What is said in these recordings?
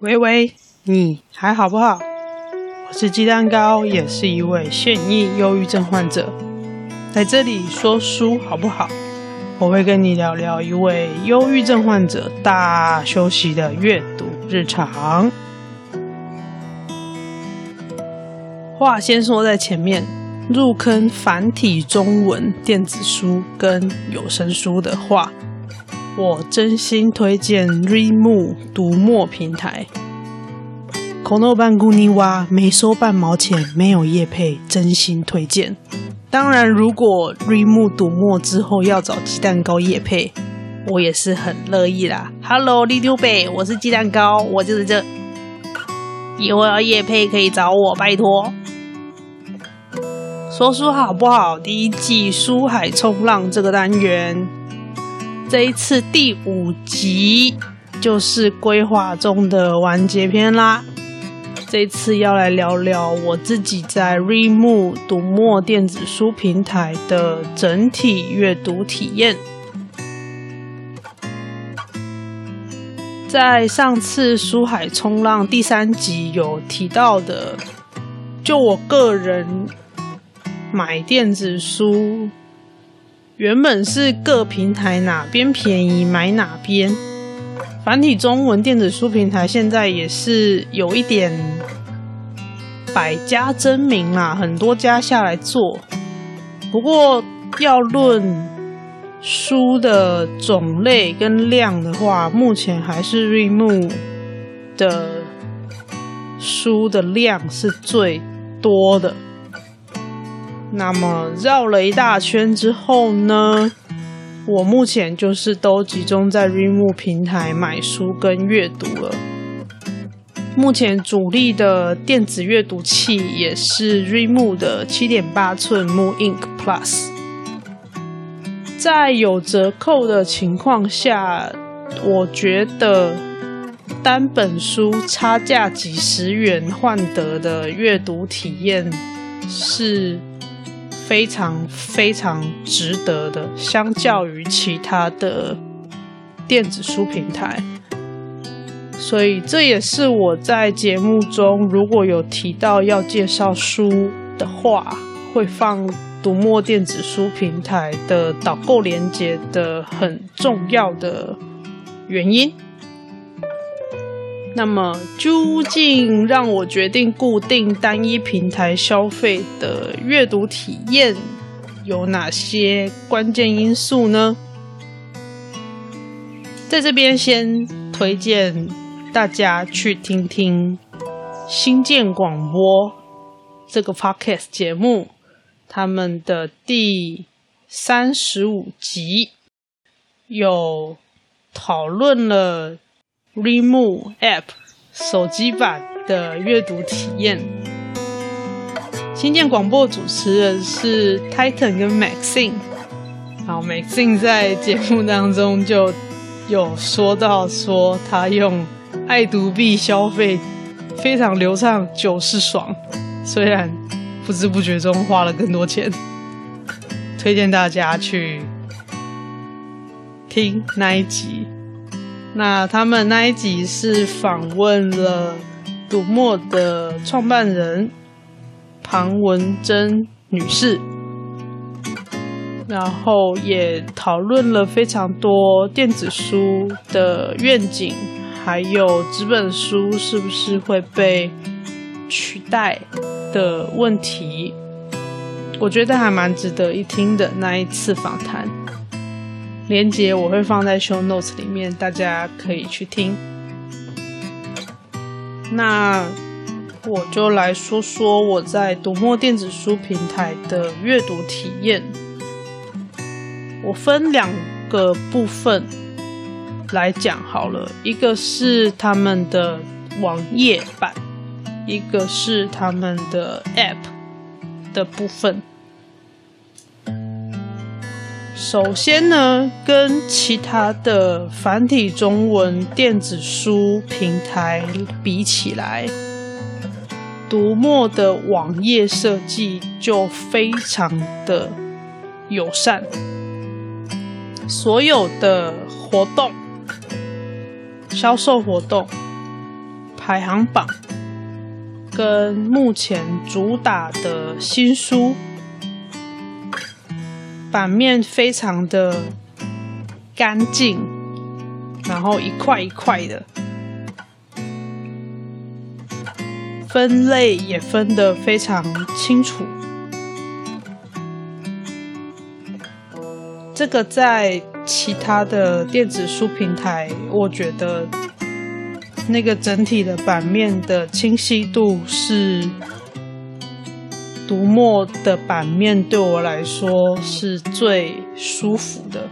喂喂，你还好不好？我是鸡蛋糕，也是一位现役忧郁症患者，在这里说书好不好？我会跟你聊聊一位忧郁症患者大休息的阅读日常。话先说在前面，入坑繁体中文电子书跟有声书的话。我真心推荐 Readmoo 读墨平台。この番组は没收半毛钱，没有业配，真心推荐。当然，如果 Readmoo 读墨之后要找鸡蛋糕业配，我也是很乐意啦。Hello，李刘北，我是鸡蛋糕，我就是这。以后要业配可以找我，拜托。说书好不好？第一季书海冲浪这个单元。 这一次第五集就是规划中的完结篇啦。这次要来聊聊我自己在 Remove 读墨电子书平台的整体阅读体验。在上次书海冲浪第三集有提到的，就我个人买电子书。原本是各平台哪边便宜买哪边，繁体中文电子书平台现在也是有一点百家争鸣啦，很多家下来做。不过要论书的种类跟量的话，目前还是 Readmoo 的书的量是最多的。那么绕了一大圈之后呢，我目前就是都集中在 r e m o 平台买书跟阅读了。目前主力的电子阅读器也是 r e m o 的七点八寸 mooInk Plus。在有折扣的情况下，我觉得单本书差价几十元换得的阅读体验是。非常非常值得的，相较于其他的电子书平台，所以这也是我在节目中如果有提到要介绍书的话，会放读墨电子书平台的导购链接的很重要的原因。那么，究竟让我决定固定单一平台消费的阅读体验有哪些关键因素呢？在这边先推荐大家去听听新建广播这个 podcast 节目，他们的第三十五集有讨论了。Readmoo App 手机版的阅读体验。新建广播主持人是 Titan 跟 Maxine。好，Maxine 在节目当中就有说到说他用爱读币消费非常流畅，就是爽。虽然不知不觉中花了更多钱，推荐大家去听那一集。那他们那一集是访问了读墨的创办人庞文珍女士，然后也讨论了非常多电子书的愿景，还有纸本书是不是会被取代的问题。我觉得还蛮值得一听的那一次访谈。连接我会放在 show notes 里面，大家可以去听。那我就来说说我在读墨电子书平台的阅读体验。我分两个部分来讲好了，一个是他们的网页版，一个是他们的 app 的部分。首先呢，跟其他的繁体中文电子书平台比起来，读墨的网页设计就非常的友善。所有的活动、销售活动、排行榜，跟目前主打的新书，版面非常的干净，然后一块一块的，分类也分得非常清楚。这个在其他的电子书平台，我觉得那个整体的版面的清晰度是读墨的版面，对我来说是最舒服的。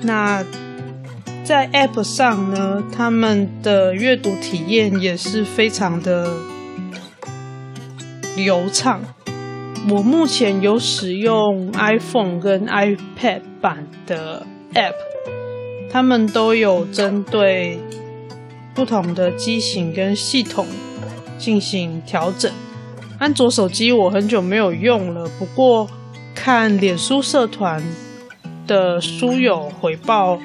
那在 App 上呢，他们的阅读体验也是非常的流畅。我目前有使用 iPhone 跟 iPad 版的 App，他们都有针对不同的机型跟系统进行调整。安卓手机我很久没有用了，不过看脸书社团的书友回报，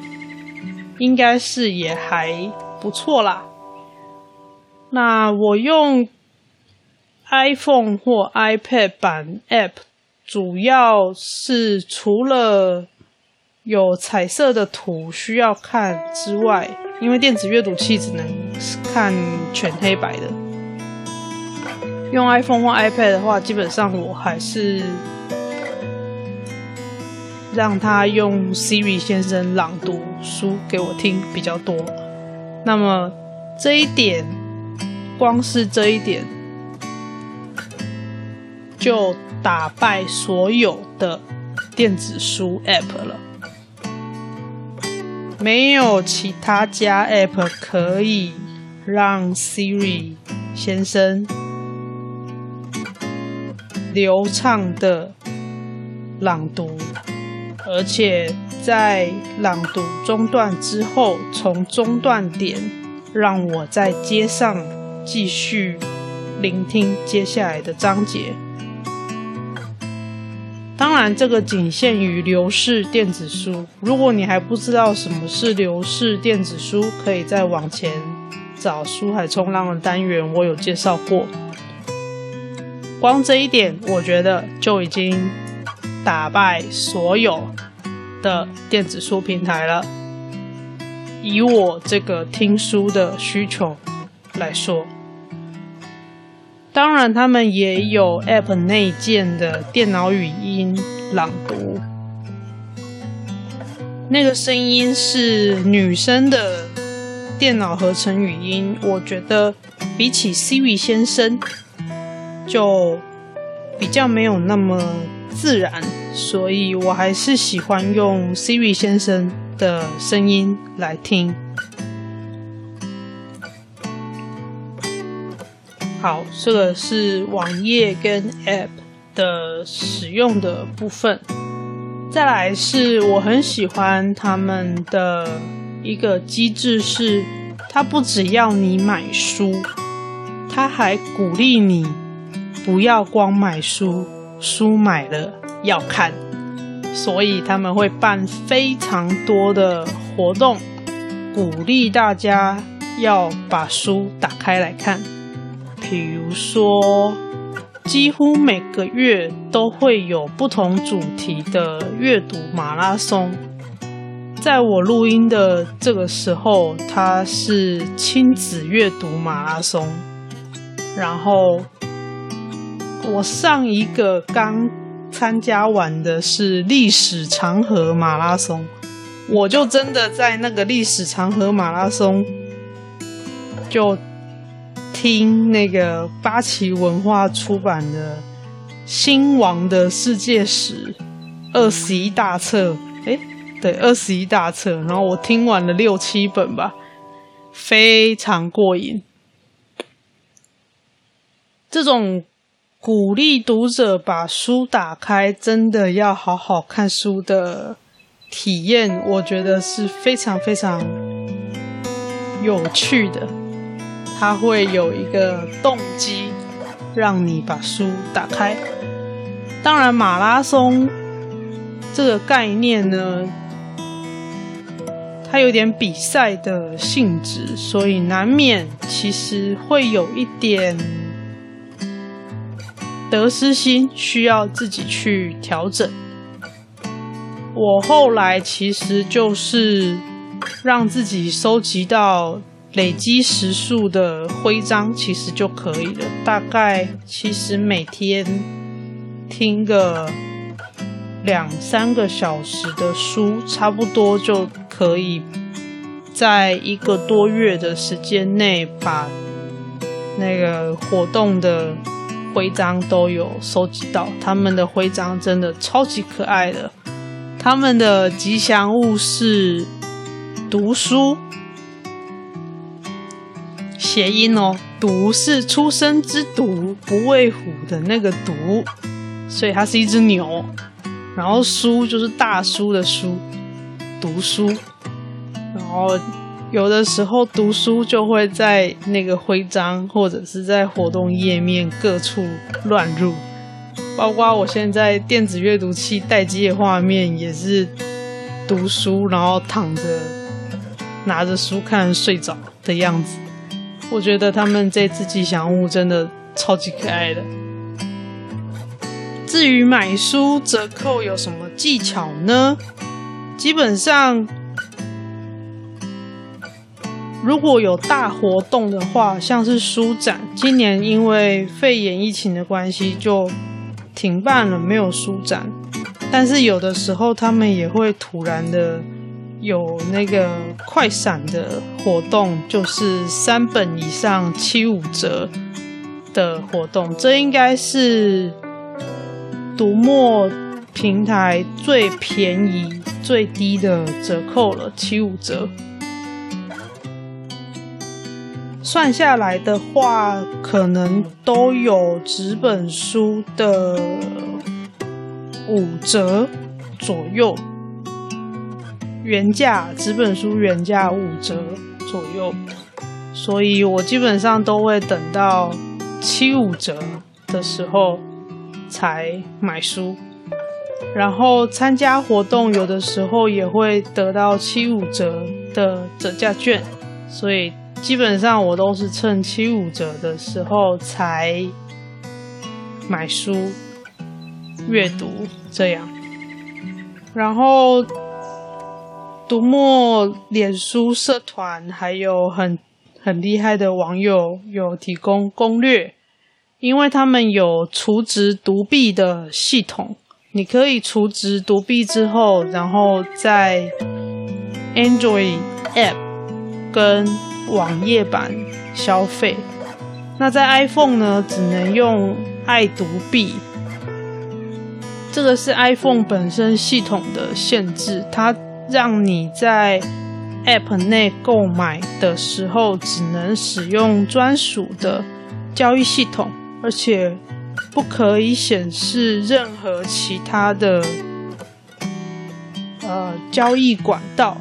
应该是也还不错啦。那我用。iPhone 或 iPad 版 App 主要是除了有彩色的图需要看之外，因为电子阅读器只能看全黑白的。用 iPhone 或 iPad 的话，基本上我还是让他用 Siri 先生朗读书给我听比较多。那么这一点，光是这一点。就打败所有的电子书 App 了，没有其他家 App 可以让 Siri 先生流畅的朗读，而且在朗读中断之后，从中断点让我在街上继续聆听接下来的章节。当然，这个仅限于流式电子书。如果你还不知道什么是流式电子书，可以再往前找书海冲浪的单元，我有介绍过。光这一点，我觉得就已经打败所有的电子书平台了。以我这个听书的需求来说。当然，他们也有 App 内建的电脑语音朗读，那个声音是女生的电脑合成语音，我觉得比起 Siri 先生就比较没有那么自然，所以我还是喜欢用 Siri 先生的声音来听。好，这个是网页跟 App 的使用的部分。再来是我很喜欢他们的一个机制，是它不只要你买书，它还鼓励你不要光买书，书买了要看。所以他们会办非常多的活动，鼓励大家要把书打开来看。比如说，几乎每个月都会有不同主题的阅读马拉松。在我录音的这个时候，它是亲子阅读马拉松。然后，我上一个刚参加完的是历史长河马拉松，我就真的在那个历史长河马拉松就。听那个八旗文化出版的《兴亡的世界史》二十一大册，诶，对，二十一大册。然后我听完了六七本吧，非常过瘾。这种鼓励读者把书打开，真的要好好看书的体验，我觉得是非常非常有趣的。它会有一个动机，让你把书打开。当然，马拉松这个概念呢，它有点比赛的性质，所以难免其实会有一点得失心，需要自己去调整。我后来其实就是让自己收集到累积时数的徽章，其实就可以了。大概其实每天听个两三个小时的书，差不多就可以在一个多月的时间内把那个活动的徽章都有收集到。他们的徽章真的超级可爱的。他们的吉祥物是读书，谐音哦，读是出生之读，不畏虎的那个读，所以它是一只牛。然后书就是大书的书，读书。然后有的时候读书就会在那个徽章或者是在活动页面各处乱入。包括我现在电子阅读器待机的画面也是读书，然后躺着拿着书看睡着的样子。我觉得他们这只吉祥物真的超级可爱的。至于买书折扣有什么技巧呢？基本上，如果有大活动的话，像是书展，今年因为肺炎疫情的关系就。停办了，没有书展，但是有的时候他们也会突然的有那个快闪的活动，就是三本以上七五折的活动，这应该是读墨平台最便宜、最低的折扣了，七五折。算下来的话，可能都有纸本书的五折左右，原价纸本书原价五折左右，所以我基本上都会等到七五折的时候才买书，然后参加活动有的时候也会得到七五折的折价券，所以。基本上我都是趁七五折的时候才买书阅读这样，然后读墨脸书社团还有很很厉害的网友有提供攻略，因为他们有除值读币的系统，你可以除值读币之后，然后在 Android App 跟网页版消费，那在 iPhone 呢，只能用爱读币。这个是 iPhone 本身系统的限制，它让你在 App 内购买的时候，只能使用专属的交易系统，而且不可以显示任何其他的呃交易管道。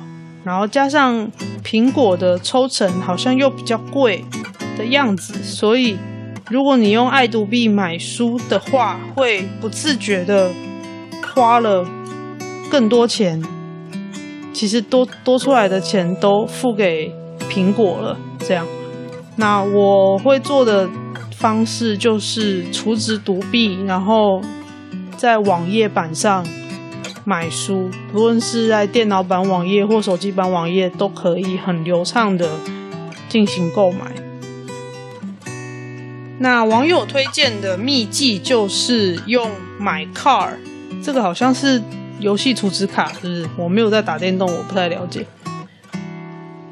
然后加上苹果的抽成好像又比较贵的样子，所以如果你用爱读币买书的话，会不自觉的花了更多钱。其实多多出来的钱都付给苹果了。这样，那我会做的方式就是储值读币，然后在网页版上。买书，不论是在电脑版网页或手机版网页，都可以很流畅的进行购买。那网友推荐的秘技就是用 MyCar，这个好像是游戏储值卡，是不是？我没有在打电动，我不太了解。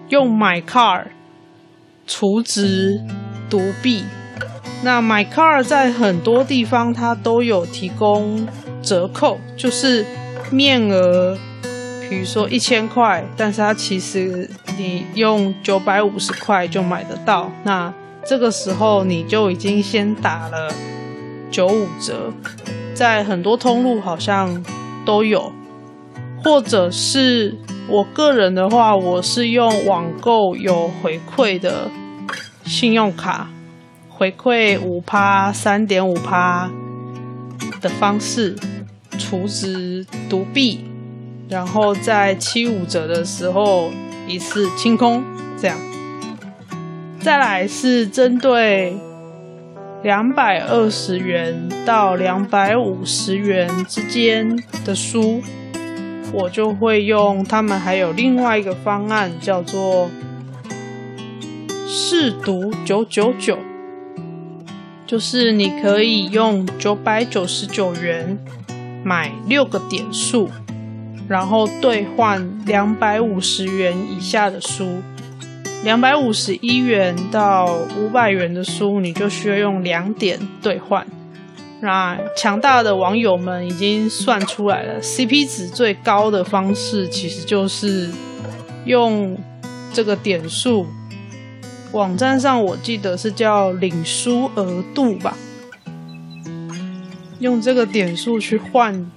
用 MyCar 储值独币，那 MyCar 在很多地方它都有提供折扣，就是。面额，比如说一千块，但是它其实你用九百五十块就买得到，那这个时候你就已经先打了九五折，在很多通路好像都有，或者是我个人的话，我是用网购有回馈的信用卡，回馈五趴、三点五趴的方式。除值独币，然后在七五折的时候一次清空，这样。再来是针对两百二十元到两百五十元之间的书，我就会用他们还有另外一个方案，叫做试读九九九，就是你可以用九百九十九元买六个点数。然后兑换两百五十元以下的书，两百五十一元到五百元的书，你就需要用两点兑换。那强大的网友们已经算出来了，CP 值最高的方式其实就是用这个点数。网站上我记得是叫领书额度吧，用这个点数去换。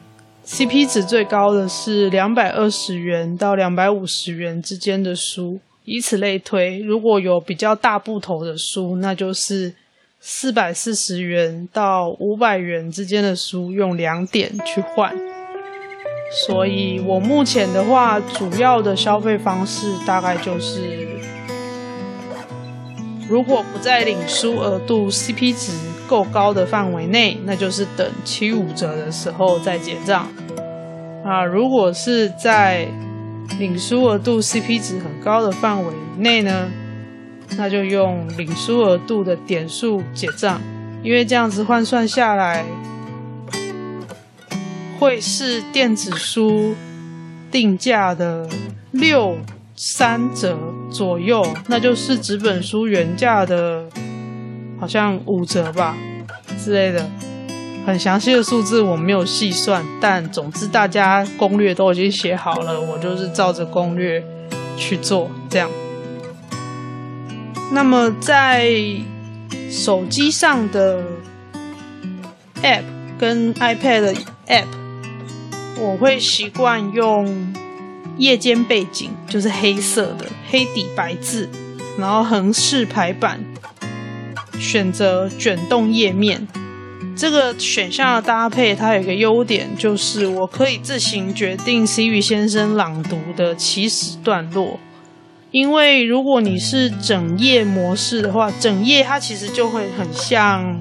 CP 值最高的是两百二十元到两百五十元之间的书，以此类推。如果有比较大部头的书，那就是四百四十元到五百元之间的书，用两点去换。所以我目前的话，主要的消费方式大概就是，如果不在领书额度 CP 值够高的范围内，那就是等七五折的时候再结账。啊，如果是在领书额度 CP 值很高的范围内呢，那就用领书额度的点数结账，因为这样子换算下来，会是电子书定价的六三折左右，那就是纸本书原价的，好像五折吧之类的。很详细的数字我没有细算，但总之大家攻略都已经写好了，我就是照着攻略去做这样。那么在手机上的 App 跟 iPad 的 App，我会习惯用夜间背景，就是黑色的黑底白字，然后横式排版，选择卷动页面。这个选项的搭配，它有一个优点，就是我可以自行决定 Siri 先生朗读的起始段落。因为如果你是整页模式的话，整页它其实就会很像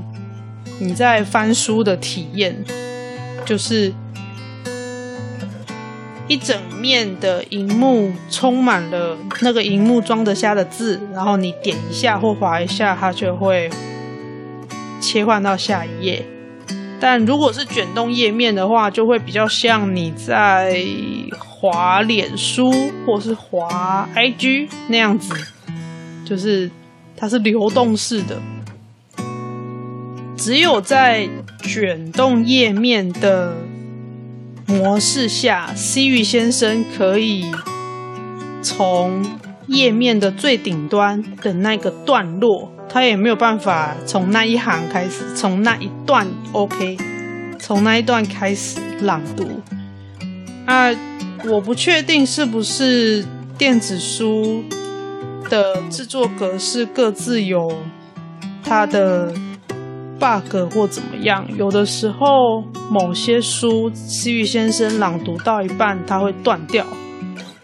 你在翻书的体验，就是一整面的荧幕充满了那个荧幕装得下的字，然后你点一下或划一下，它就会。切换到下一页，但如果是卷动页面的话，就会比较像你在滑脸书或是滑 IG 那样子，就是它是流动式的。只有在卷动页面的模式下，Siri 先生可以从页面的最顶端的那个段落。他也没有办法从那一行开始，从那一段 OK，从那一段开始朗读。啊，我不确定是不是电子书的制作格式各自有它的 bug 或怎么样。有的时候某些书，Siri 先生朗读到一半，它会断掉，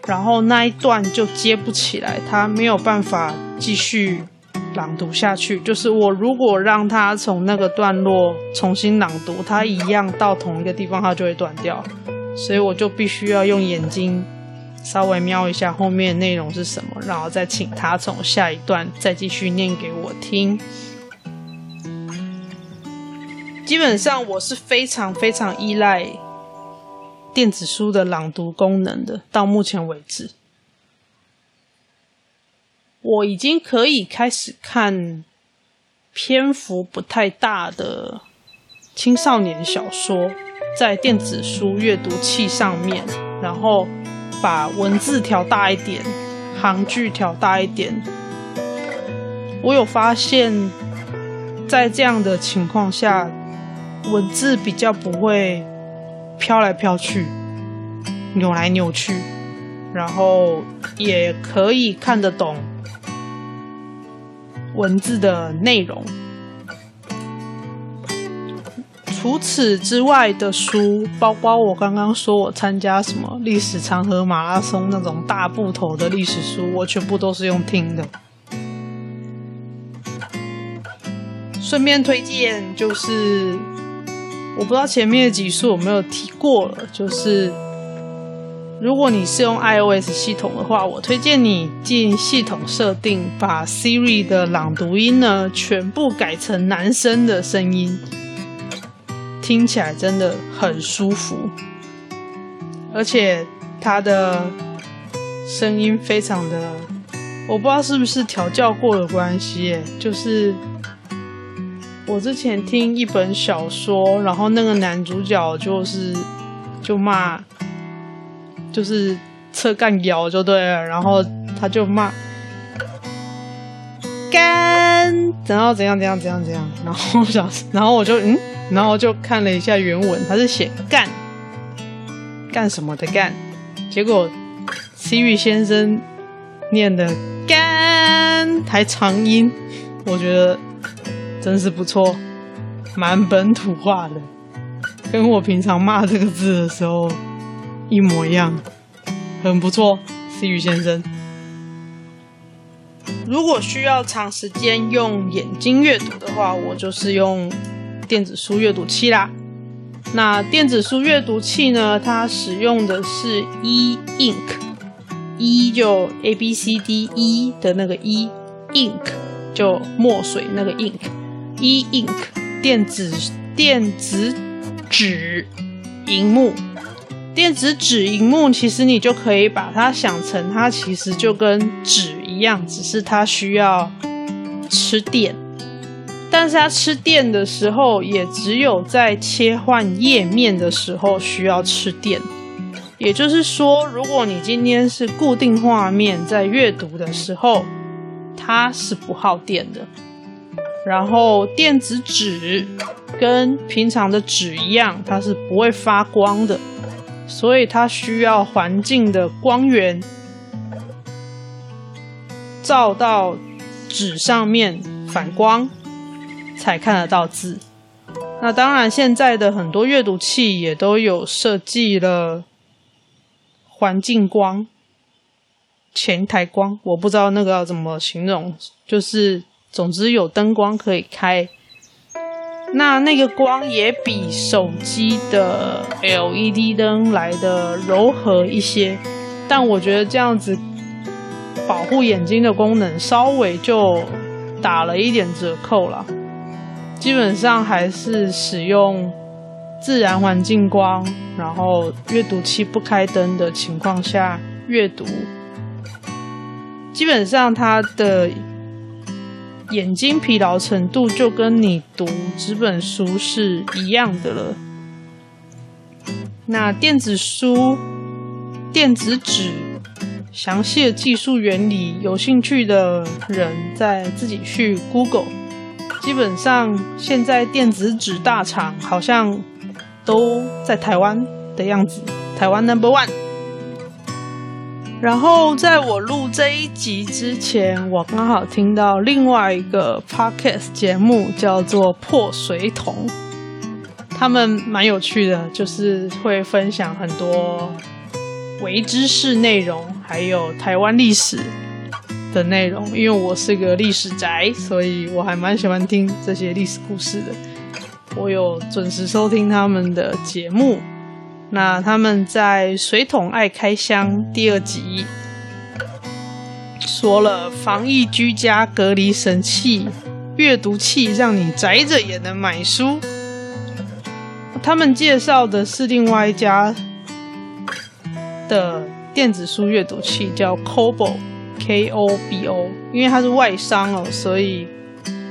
然后那一段就接不起来，它没有办法继续。朗读下去，就是我如果让他从那个段落重新朗读，他一样到同一个地方，他就会断掉，所以我就必须要用眼睛稍微瞄一下后面内容是什么，然后再请他从下一段再继续念给我听。基本上我是非常非常依赖电子书的朗读功能的，到目前为止。我已经可以开始看篇幅不太大的青少年小说，在电子书阅读器上面，然后把文字调大一点，行距调大一点。我有发现，在这样的情况下，文字比较不会飘来飘去、扭来扭去，然后也可以看得懂。文字的内容，除此之外的书，包括我刚刚说我参加什么历史长河马拉松那种大部头的历史书，我全部都是用听的。顺便推荐就是，我不知道前面的集数有没有提过了，就是如果你是用 iOS 系统的话，我推荐你进系统设定，把 Siri 的朗读音呢全部改成男生的声音，听起来真的很舒服，而且它的声音非常的，我不知道是不是调教过的关系，就是。我之前听一本小说，然后那个男主角就是就骂，就是车干妖就对了，然后他就骂干，然后怎样怎样怎样怎样，然后想，然后我就嗯，然后就看了一下原文，他是写干干什么的干，结果 Siri 先生念的干还长音，我觉得。真是不错，蛮本土化的，跟我平常骂这个字的时候一模一样，很不错，Siri 先生。如果需要长时间用眼睛阅读的话，我就是用电子书阅读器啦。那电子书阅读器呢，它使用的是 E Ink，E 就 A B C D E 的那个 E，Ink 就墨水那个 Ink。E-ink 电子电子纸荧幕，电子纸荧幕其实你就可以把它想成，它其实就跟纸一样，只是它需要吃电。但是它吃电的时候，也只有在切换页面的时候需要吃电。也就是说，如果你今天是固定画面在阅读的时候，它是不耗电的。然后电子纸跟平常的纸一样，它是不会发光的，所以它需要环境的光源照到纸上面反光，才看得到字。那当然，现在的很多阅读器也都有设计了环境光、前台光，我不知道那个要怎么形容，就是。总之有灯光可以开，那那个光也比手机的 LED 灯来得柔和一些，但我觉得这样子保护眼睛的功能稍微就打了一点折扣了。基本上还是使用自然环境光，然后阅读器不开灯的情况下阅读，基本上它的。眼睛疲劳程度就跟你读纸本书是一样的了。那电子书、电子纸详细的技术原理，有兴趣的人再自己去 Google。基本上现在电子纸大厂好像都在台湾的样子，台湾 Number One。然后在我录这一集之前，我刚好听到另外一个 podcast 节目，叫做《破水桶》，他们蛮有趣的，就是会分享很多微知识内容，还有台湾历史的内容。因为我是个历史宅，所以我还蛮喜欢听这些历史故事的。我有准时收听他们的节目。那他们在《水桶爱开箱》第二集说了防疫居家隔离神器阅读器，让你宅着也能买书。他们介绍的是另外一家的电子书阅读器，叫 Kobo，K-O-B-O。因为它是外商哦，所以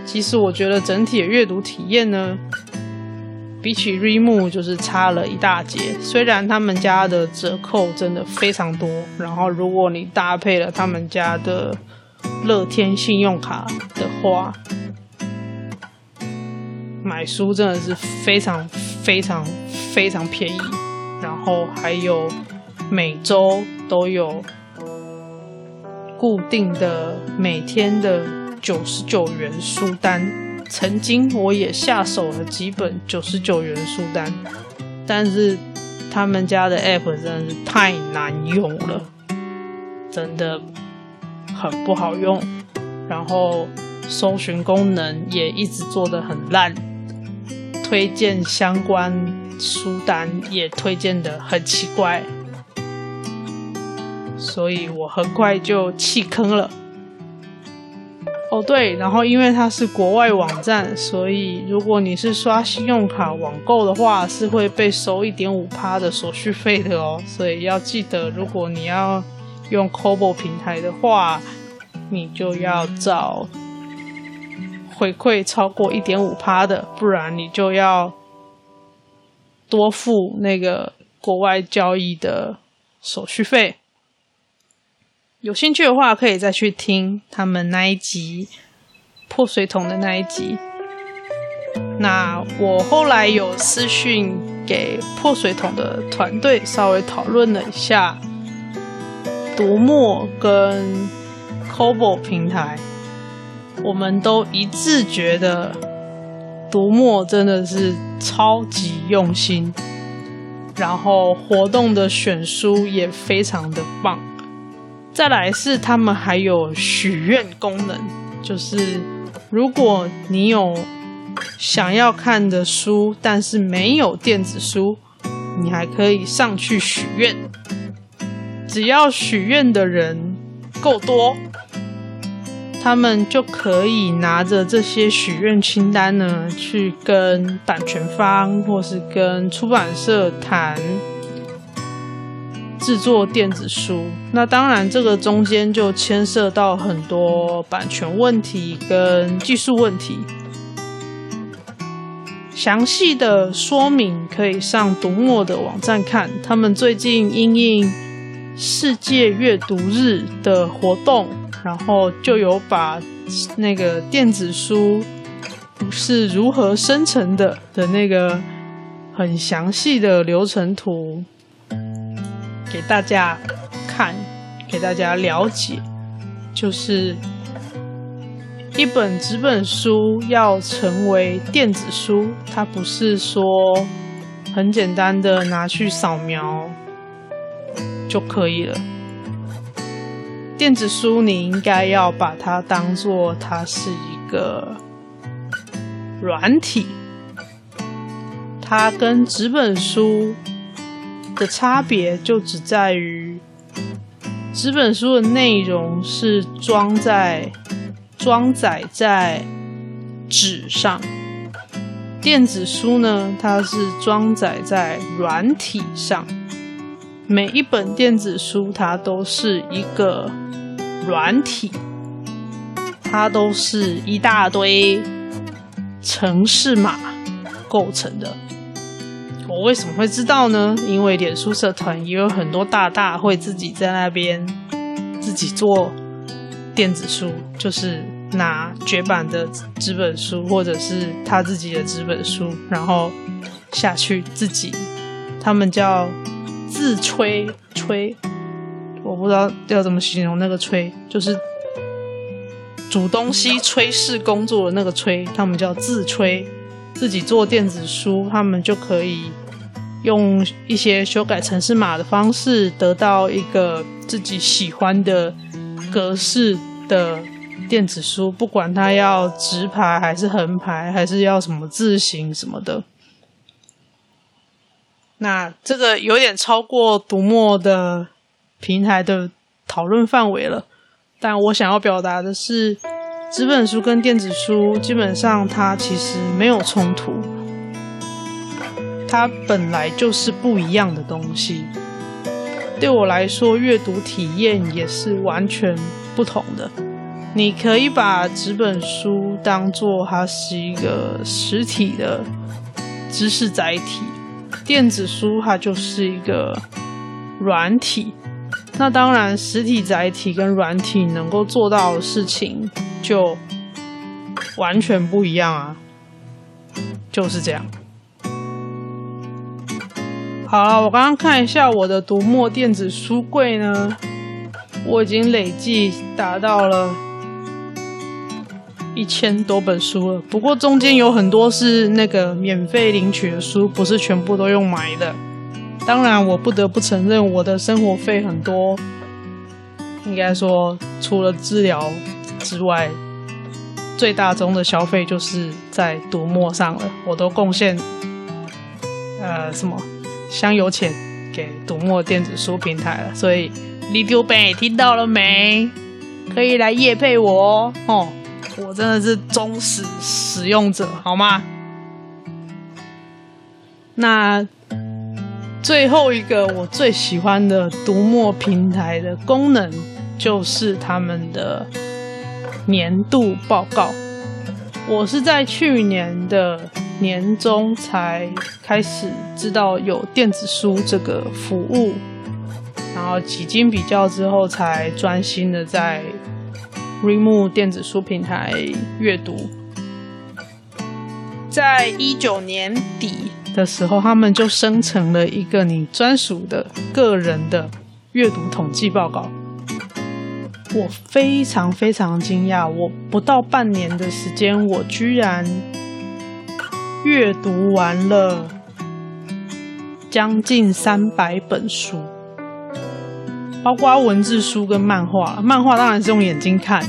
其实我觉得整体的阅读体验呢。比起 Remo 就是差了一大截，虽然他们家的折扣真的非常多，然后如果你搭配了他们家的乐天信用卡的话，买书真的是非常非常非常便宜，然后还有每周都有固定的每天的九十九元书单。曾经我也下手了几本九十九元书单，但是他们家的 App 真的是太难用了，真的很不好用。然后搜寻功能也一直做得很烂，推荐相关书单也推荐的很奇怪，所以我很快就弃坑了。哦，对，然后因为它是国外网站，所以如果你是刷信用卡网购的话，是会被收一点五趴的手续费的哦。所以要记得，如果你要用 Kobo 平台的话，你就要找回馈超过一点五趴的，不然你就要多付那个国外交易的手续费。有兴趣的话，可以再去听他们那一集破水桶的那一集。那我后来有私讯给破水桶的团队，稍微讨论了一下读墨跟 Kobo 平台，我们都一致觉得读墨真的是超级用心，然后活动的选书也非常的棒。再来是他们还有许愿功能，就是如果你有想要看的书，但是没有电子书，你还可以上去许愿。只要许愿的人够多，他们就可以拿着这些许愿清单呢，去跟版权方或是跟出版社谈。制作电子书，那当然这个中间就牵涉到很多版权问题跟技术问题。详细的说明可以上读墨的网站看。他们最近因应世界阅读日的活动，然后就有把那个电子书是如何生成的的那个很详细的流程图。给大家看，给大家了解，就是一本纸本书要成为电子书，它不是说很简单的拿去扫描就可以了。电子书你应该要把它当做它是一个软体，它跟纸本书。的差别就只在于，纸本书的内容是装在装载在纸上，电子书呢，它是装载在软体上。每一本电子书它都是一个软体，它都是一大堆程式码构成的。我为什么会知道呢？因为脸书社团也有很多大大会自己在那边自己做电子书，就是拿绝版的纸本书或者是他自己的纸本书，然后下去自己，他们叫自吹吹，我不知道要怎么形容那个吹，就是煮东西炊事工作的那个炊，他们叫自吹。自己做电子书，他们就可以用一些修改程式码的方式，得到一个自己喜欢的格式的电子书，不管它要直排还是横排，还是要什么字型什么的。那这个有点超过读墨的平台的讨论范围了，但我想要表达的是。纸本书跟电子书基本上它其实没有冲突，它本来就是不一样的东西。对我来说，阅读体验也是完全不同的。你可以把纸本书当做它是一个实体的知识载体，电子书它就是一个软体。那当然，实体载体跟软体能够做到的事情。就完全不一样啊，就是这样。好了，我刚刚看一下我的读墨电子书柜呢，我已经累计达到了一千多本书了。不过中间有很多是那个免费领取的书，不是全部都用买的。当然，我不得不承认，我的生活费很多。应该说，除了治疗之外，最大宗的消费就是在读墨上了。我都贡献呃什么香油钱给读墨电子书平台了。所以，李丢北听到了没？可以来夜配我哦！我真的是忠实使用者，好吗？那最后一个我最喜欢的读墨平台的功能。就是他们的年度报告。我是在去年的年中才开始知道有电子书这个服务，然后几经比较之后，才专心的在 r e m o 电子书平台阅读。在一九年底的时候，他们就生成了一个你专属的个人的阅读统计报告。我非常非常惊讶，我不到半年的时间，我居然阅读完了将近三百本书，包括文字书跟漫画。漫画当然是用眼睛看，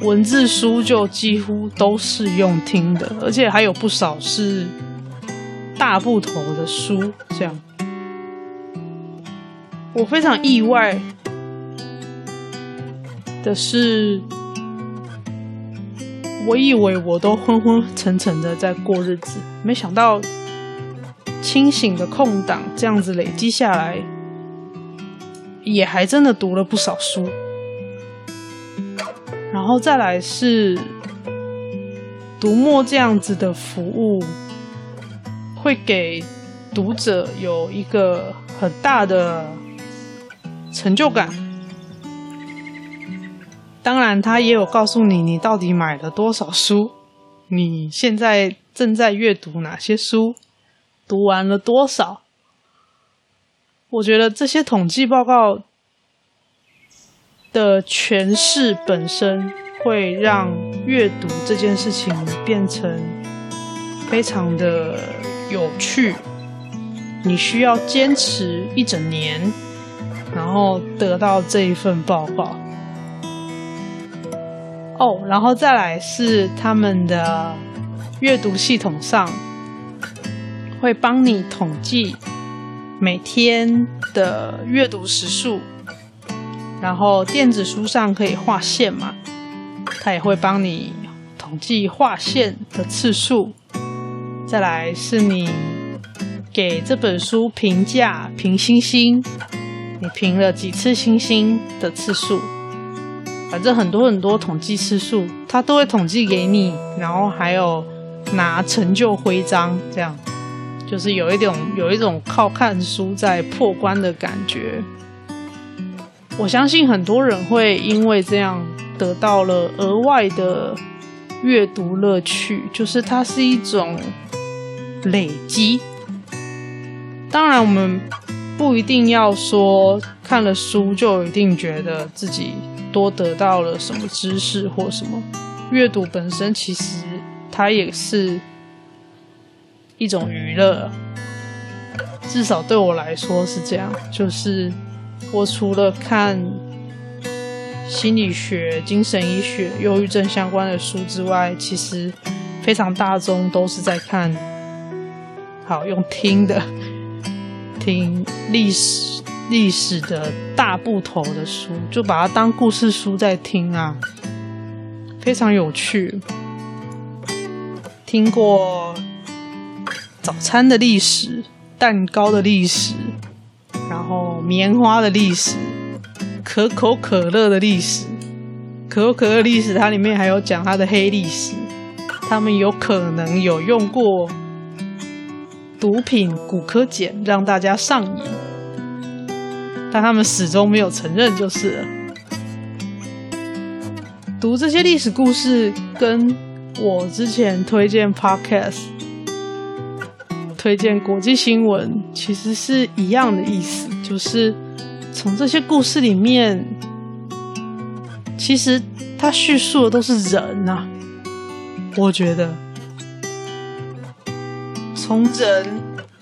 文字书就几乎都是用听的，而且还有不少是大部头的书。这样，我非常意外。的是，我以为我都昏昏沉沉的在过日子，没想到清醒的空档这样子累积下来，也还真的读了不少书。然后再来是读墨这样子的服务，会给读者有一个很大的成就感。当然，他也有告诉你，你到底买了多少书，你现在正在阅读哪些书，读完了多少。我觉得这些统计报告的诠释本身，会让阅读这件事情变成非常的有趣。你需要坚持一整年，然后得到这一份报告。哦然后再来是他们的阅读系统上会帮你统计每天的阅读时数，然后电子书上可以划线嘛，它也会帮你统计划线的次数。再来是你给这本书评价评星星，你评了几次星星的次数。反正很多很多统计次数，他都会统计给你，然后还有拿成就徽章，这样就是有一种有一种靠看书在破关的感觉。我相信很多人会因为这样得到了额外的阅读乐趣，就是它是一种累积。当然，我们不一定要说看了书就一定觉得自己。多得到了什么知识或什么？阅读本身其实它也是一种娱乐，至少对我来说是这样。就是我除了看心理学、精神医学、忧郁症相关的书之外，其实非常大众都是在看，好用听的，听历史。历史的大部头的书，就把它当故事书在听啊，非常有趣。听过早餐的历史、蛋糕的历史，然后棉花的历史、可口可乐的历史。可口可乐历史，它里面还有讲它的黑历史，他们有可能有用过毒品古柯碱，让大家上瘾。但他们始终没有承认，就是了。读这些历史故事，跟我之前推荐 Podcast、推荐国际新闻，其实是一样的意思。就是从这些故事里面，其实他叙述的都是人呐、我觉得从人、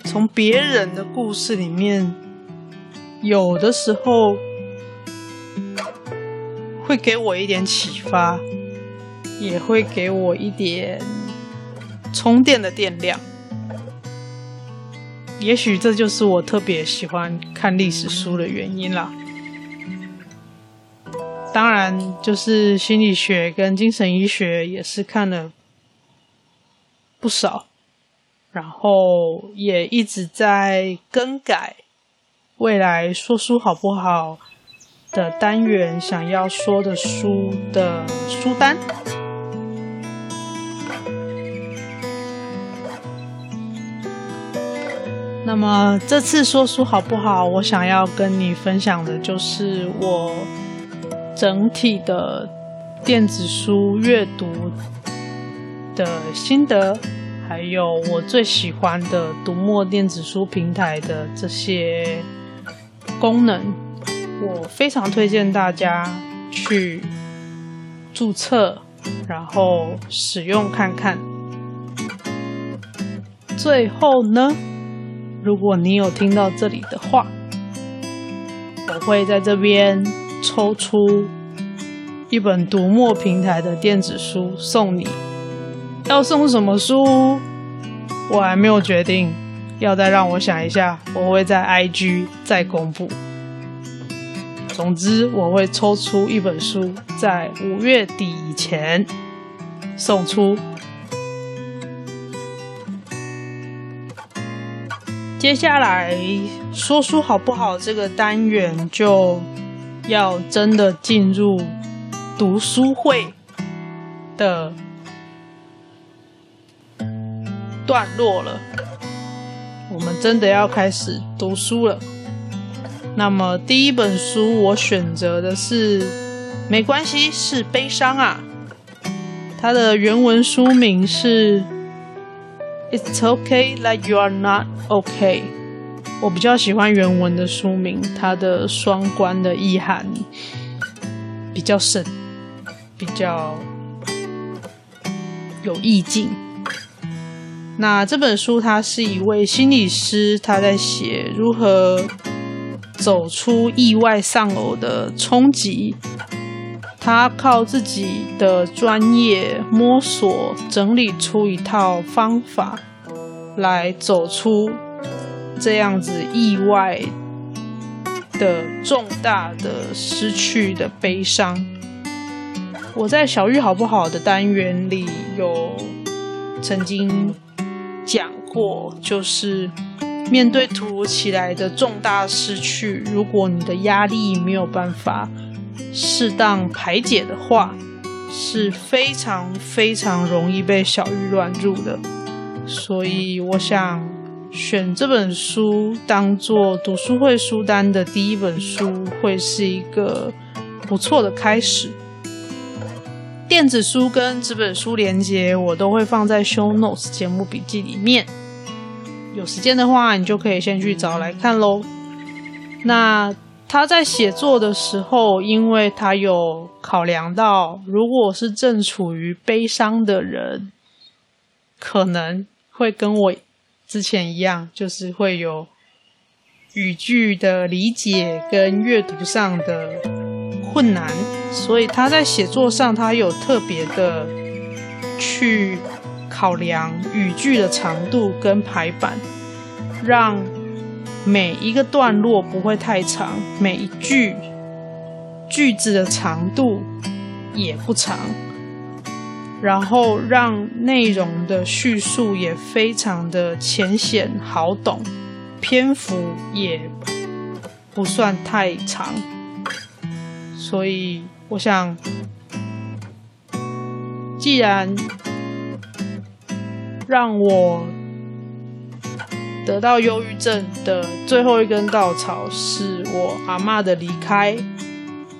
从别人的故事里面，有的时候会给我一点启发，也会给我一点充电的电量。也许这就是我特别喜欢看历史书的原因啦。当然，就是心理学跟精神医学也是看了不少，然后也一直在更改未来说书好不好的单元，想要说的书的书单。那么这次说书好不好？我想要跟你分享的就是我整体的电子书阅读的心得，还有我最喜欢的读墨电子书平台的这些功能，我非常推荐大家去注册，然后使用看看。最后呢，如果你有听到这里的话，我会在这边抽出一本读墨平台的电子书送你。要送什么书，我还没有决定，要再让我想一下。我会在 IG 再公布。总之，我会抽出一本书，在五月底以前送出。接下来说书好不好？这个单元就要真的进入读书会的段落了。我们真的要开始读书了。那么第一本书我选择的是《没关系，是悲伤啊》。它的原文书名是。It's okay that you are not OK。我比较喜欢原文的书名，它的双关的意涵比较深，比较有意境。那这本书，它是一位心理师，他在写如何走出意外丧偶的冲击。他靠自己的专业摸索，整理出一套方法，来走出这样子意外的重大的失去的悲伤。我在小玉好不好的单元里有曾经讲过，就是面对突如其来的重大失去，如果你的压力没有办法。适当排解的话，是非常非常容易被小玉乱入的。所以，我想选这本书当做读书会书单的第一本书，会是一个不错的开始。电子书跟纸本书连接，我都会放在 Show Notes 节目笔记里面。有时间的话，你就可以先去找来看喽。那。他在写作的时候，因为他有考量到，如果是正处于悲伤的人，可能会跟我之前一样，就是会有语句的理解跟阅读上的困难，所以他在写作上，他有特别的去考量语句的长度跟排版，让。每一个段落不会太长，每一句句子的长度也不长，然后让内容的叙述也非常的浅显好懂，篇幅也不算太长，所以我想，既然让我。得到忧郁症的最后一根稻草是我阿嬷的离开，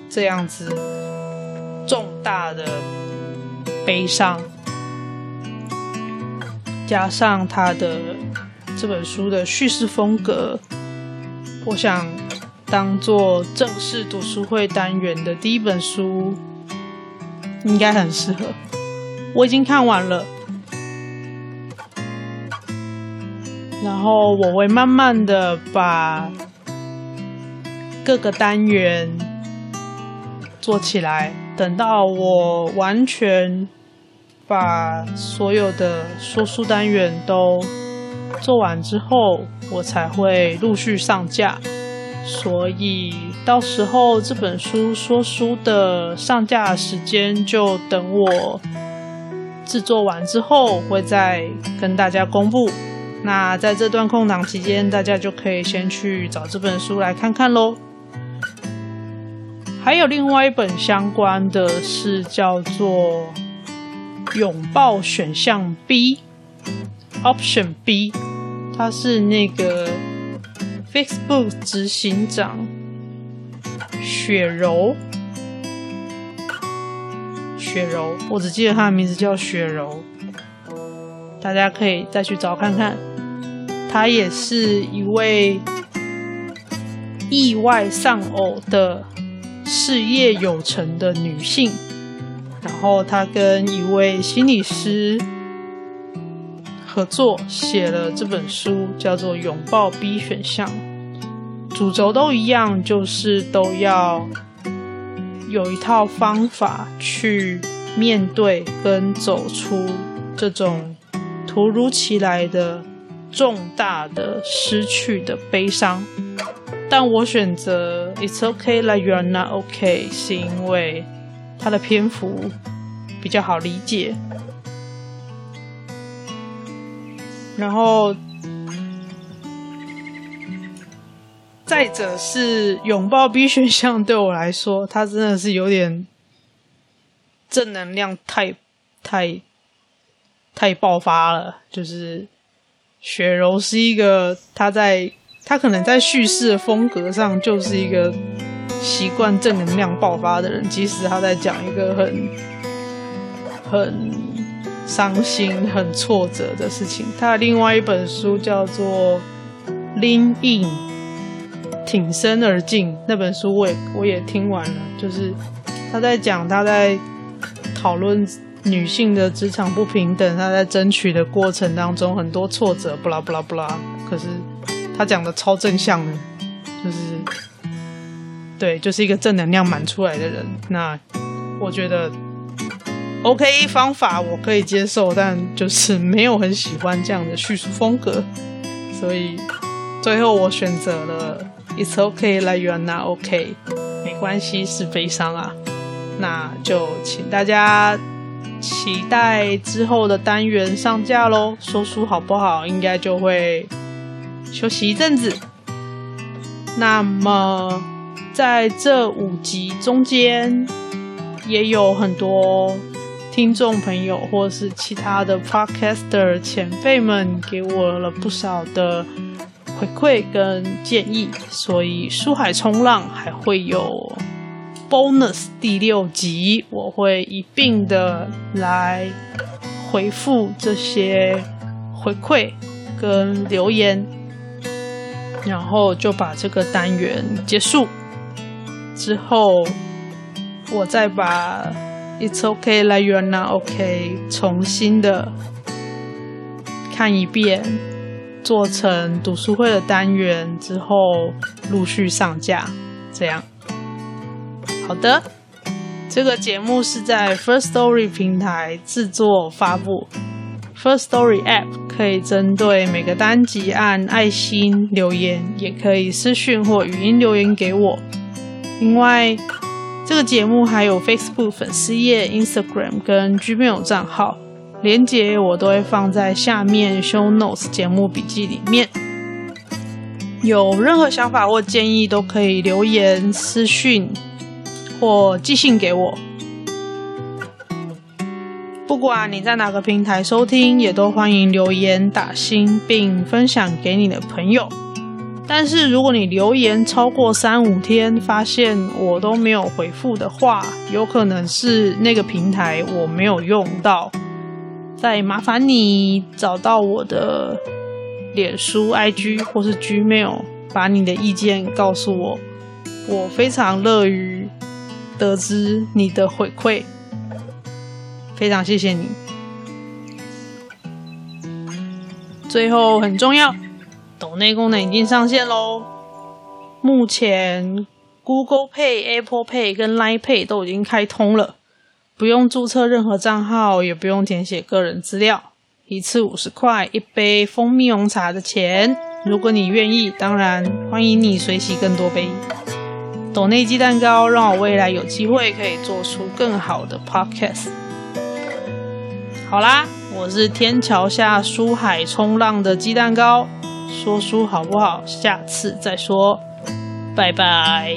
这样子重大的悲伤，加上他的这本书的叙事风格，我想当做正式读书会单元的第一本书，应该很适合。我已经看完了，然后我会慢慢的把各个单元做起来，等到我完全把所有的说书单元都做完之后，我才会陆续上架。所以到时候这本书说书的上架时间，就等我制作完之后，会再跟大家公布。那在这段空档期间，大家就可以先去找这本书来看看喽。还有另外一本相关的是叫做《拥抱选项 B》，Option B，它是那个。Facebook 执行长雪柔，雪柔，我只记得她的名字叫雪柔，大家可以再去找看看。她也是一位意外丧偶的事业有成的女性，然后她跟一位心理师。合作写了这本书，叫做《拥抱 B 选项》，主轴都一样，就是都要有一套方法去面对跟走出这种突如其来的重大的失去的悲伤。但我选择 It's okay like you're not okay，是因为它的篇幅比较好理解。然后，再者是拥抱 B 选项，对我来说，它真的是有点正能量太太太爆发了。就是雪柔是一个，他在他可能在叙事的风格上就是一个习惯正能量爆发的人，即使他在讲一个很很。伤心、很挫折的事情。他的另外一本书叫做《Lean In》，挺身而进。那本书我也我也听完了，就是他在讲他在讨论女性的职场不平等，他在争取的过程当中很多挫折，不啦不啦不啦。可是他讲的超正向的，就是对，就是一个正能量满出来的人。那我觉得。OK，方法我可以接受，但就是没有很喜欢这样的叙述风格，所以最后我选择了 It's okay like you're not okay，没关系，是悲伤啊。那就请大家期待之后的单元上架喽。说书好不好？应该就会休息一阵子。那么在这五集中间，也有很多。听众朋友，或是其他的 podcaster 前辈们，给我了不少的回馈跟建议，所以书海冲浪还会有 bonus 第六集，我会一并的来回复这些回馈跟留言，然后就把这个单元结束之后，我再把。It's okay, like you're not okay。重新的看一遍，做成读书会的单元之后，陆续上架。这样，好的。这个节目是在 First Story 平台制作发布。First Story App 可以针对每个单集按爱心留言，也可以私讯或语音留言给我。另外，这个节目还有 Facebook 粉丝页、Instagram 跟 Gmail 账号，连接我都会放在下面 Show Notes 节目笔记里面。有任何想法或建议，都可以留言、私讯或寄信给我。不管你在哪个平台收听，也都欢迎留言打星，并分享给你的朋友。但是如果你留言超过三五天发现我都没有回复的话有可能是那个平台我没有用到。再麻烦你找到我的脸书 ig 或是 gmail 把你的意见告诉我我非常乐于得知你的回馈。非常谢谢你。最后很重要。抖内功能已经上线喽。目前 Google Pay、Apple Pay 跟 Line Pay 都已经开通了，不用注册任何账号，也不用填写个人资料，一次五十块一杯蜂蜜红茶的钱。如果你愿意，当然欢迎你随喜更多杯。抖内鸡蛋糕，让我未来有机会可以做出更好的 Podcast。好啦，我是天桥下书海冲浪的鸡蛋糕，说书好不好？下次再说，拜拜。